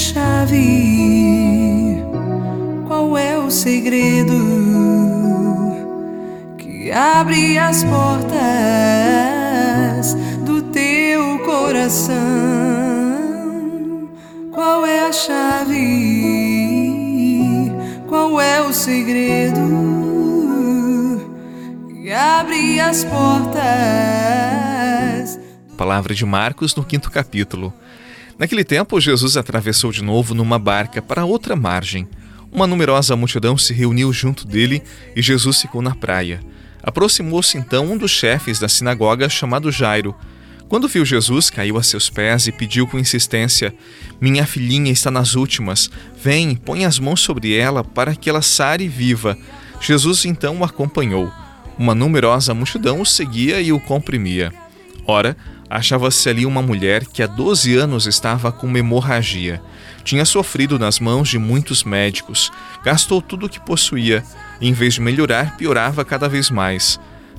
chave? Qual é o segredo que abre as portas do teu coração? Qual é a chave? Qual é o segredo que abre as portas? Palavra de Marcos no quinto capítulo. Naquele tempo, Jesus atravessou de novo numa barca para outra margem. Uma numerosa multidão se reuniu junto dele e Jesus ficou na praia. Aproximou-se então um dos chefes da sinagoga, chamado Jairo. Quando viu Jesus, caiu a seus pés e pediu com insistência: Minha filhinha está nas últimas. Vem, põe as mãos sobre ela para que ela sare viva. Jesus então o acompanhou. Uma numerosa multidão o seguia e o comprimia. Ora, achava-se ali uma mulher que há 12 anos estava com hemorragia. Tinha sofrido nas mãos de muitos médicos, gastou tudo o que possuía e, em vez de melhorar, piorava cada vez mais.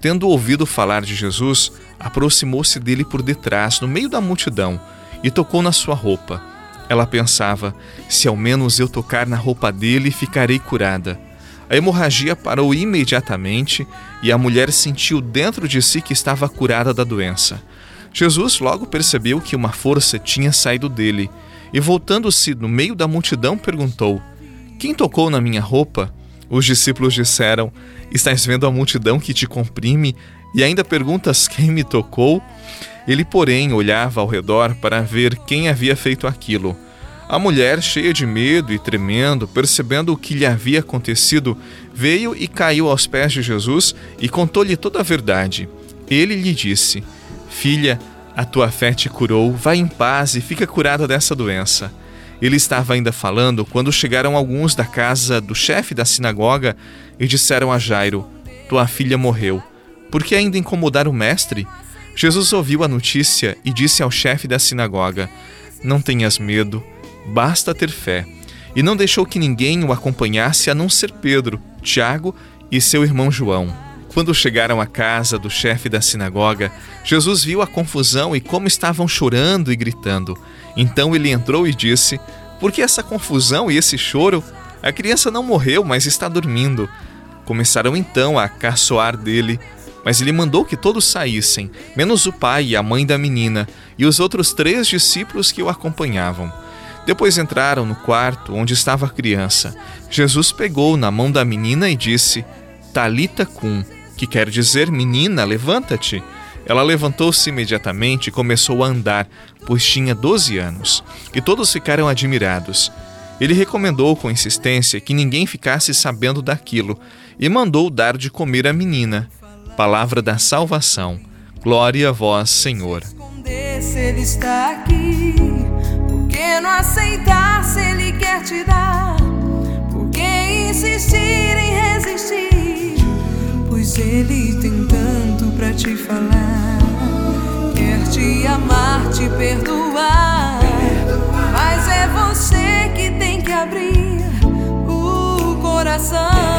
Tendo ouvido falar de Jesus, aproximou-se dele por detrás, no meio da multidão, e tocou na sua roupa. Ela pensava: se ao menos eu tocar na roupa dele, ficarei curada. A hemorragia parou imediatamente e a mulher sentiu dentro de si que estava curada da doença. Jesus logo percebeu que uma força tinha saído dele e, voltando-se no meio da multidão, perguntou: Quem tocou na minha roupa? Os discípulos disseram: Estás vendo a multidão que te comprime e ainda perguntas quem me tocou? Ele, porém, olhava ao redor para ver quem havia feito aquilo. A mulher, cheia de medo e tremendo, percebendo o que lhe havia acontecido, veio e caiu aos pés de Jesus e contou-lhe toda a verdade. Ele lhe disse: Filha, a tua fé te curou, vai em paz e fica curada dessa doença. Ele estava ainda falando quando chegaram alguns da casa do chefe da sinagoga e disseram a Jairo: Tua filha morreu. Por que ainda incomodar o mestre? Jesus ouviu a notícia e disse ao chefe da sinagoga: Não tenhas medo, basta ter fé. E não deixou que ninguém o acompanhasse a não ser Pedro, Tiago e seu irmão João. Quando chegaram à casa do chefe da sinagoga, Jesus viu a confusão e como estavam chorando e gritando. Então ele entrou e disse: Por que essa confusão e esse choro? A criança não morreu, mas está dormindo. Começaram então a caçoar dele, mas ele mandou que todos saíssem, menos o pai e a mãe da menina e os outros três discípulos que o acompanhavam. Depois entraram no quarto onde estava a criança. Jesus pegou na mão da menina e disse: Talita cum, que quer dizer menina, levanta-te. Ela levantou-se imediatamente e começou a andar, pois tinha 12 anos, e todos ficaram admirados. Ele recomendou com insistência que ninguém ficasse sabendo daquilo e mandou dar de comer à menina. Palavra da salvação. Glória a vós, Senhor. Se ele está aqui, por que não aceitar se ele quer te dar? Por que insistir coração.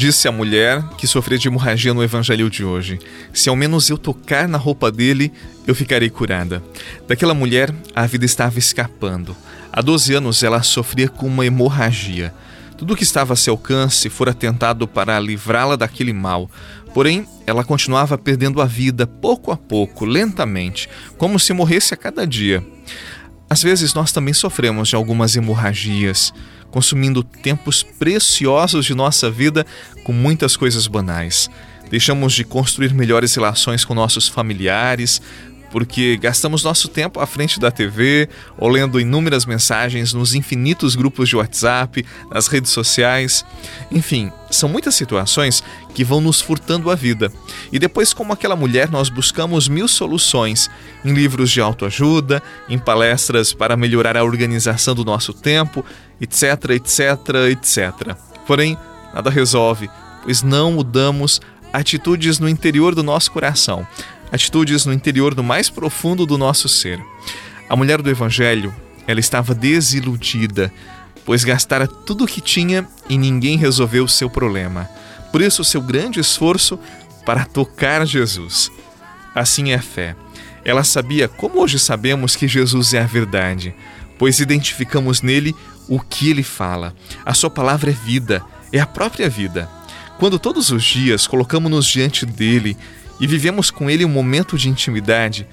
Disse a mulher que sofria de hemorragia no evangelho de hoje: Se ao menos eu tocar na roupa dele, eu ficarei curada. Daquela mulher, a vida estava escapando. Há 12 anos ela sofria com uma hemorragia. Tudo que estava a seu alcance fora tentado para livrá-la daquele mal. Porém, ela continuava perdendo a vida pouco a pouco, lentamente, como se morresse a cada dia. Às vezes nós também sofremos de algumas hemorragias, consumindo tempos preciosos de nossa vida com muitas coisas banais. Deixamos de construir melhores relações com nossos familiares, porque gastamos nosso tempo à frente da TV ou lendo inúmeras mensagens nos infinitos grupos de WhatsApp, nas redes sociais. Enfim, são muitas situações que vão nos furtando a vida. E depois, como aquela mulher, nós buscamos mil soluções em livros de autoajuda, em palestras para melhorar a organização do nosso tempo, etc, etc, etc. Porém, nada resolve, pois não mudamos atitudes no interior do nosso coração atitudes no interior do mais profundo do nosso ser. A mulher do Evangelho, ela estava desiludida, pois gastara tudo o que tinha e ninguém resolveu o seu problema. Por isso, seu grande esforço para tocar Jesus. Assim é a fé. Ela sabia, como hoje sabemos, que Jesus é a verdade, pois identificamos nele o que ele fala. A sua palavra é vida, é a própria vida. Quando todos os dias colocamos-nos diante dele e vivemos com Ele um momento de intimidade,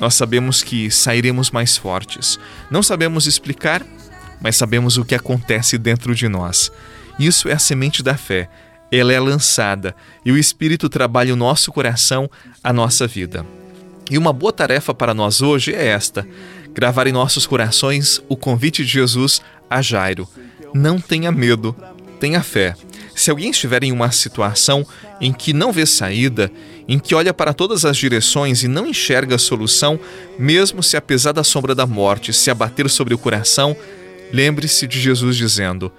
nós sabemos que sairemos mais fortes. Não sabemos explicar, mas sabemos o que acontece dentro de nós. Isso é a semente da fé. Ela é lançada e o Espírito trabalha o nosso coração, a nossa vida. E uma boa tarefa para nós hoje é esta: gravar em nossos corações o convite de Jesus a Jairo. Não tenha medo, tenha fé. Se alguém estiver em uma situação em que não vê saída, em que olha para todas as direções e não enxerga a solução, mesmo se a pesada sombra da morte se abater sobre o coração, lembre-se de Jesus dizendo: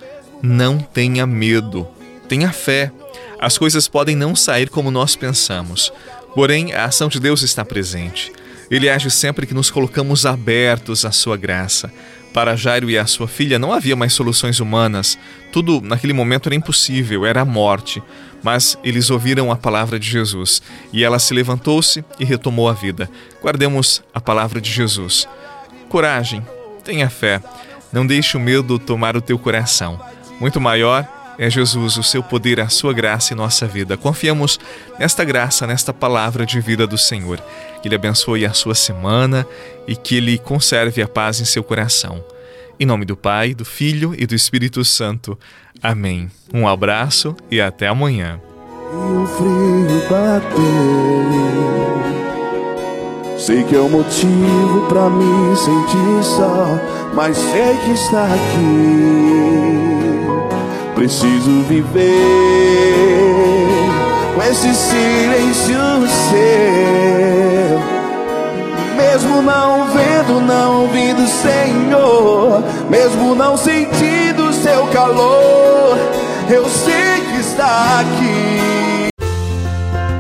Não tenha medo, tenha fé. As coisas podem não sair como nós pensamos, porém a ação de Deus está presente. Ele age sempre que nos colocamos abertos à sua graça. Para Jairo e a sua filha não havia mais soluções humanas. Tudo naquele momento era impossível, era a morte. Mas eles ouviram a palavra de Jesus e ela se levantou-se e retomou a vida. Guardemos a palavra de Jesus. Coragem, tenha fé, não deixe o medo tomar o teu coração. Muito maior é Jesus, o seu poder, a sua graça em nossa vida. Confiamos nesta graça, nesta palavra de vida do Senhor. Que Ele abençoe a sua semana e que Ele conserve a paz em seu coração. Em nome do Pai, do Filho e do Espírito Santo. Amém. Um abraço e até amanhã. E frio. Sei que é um motivo para me sentir só, mas sei que está aqui Preciso viver com esse silêncio seu. Mesmo não vendo, não ouvindo, Senhor. Mesmo não sentindo seu calor, eu sei que está aqui.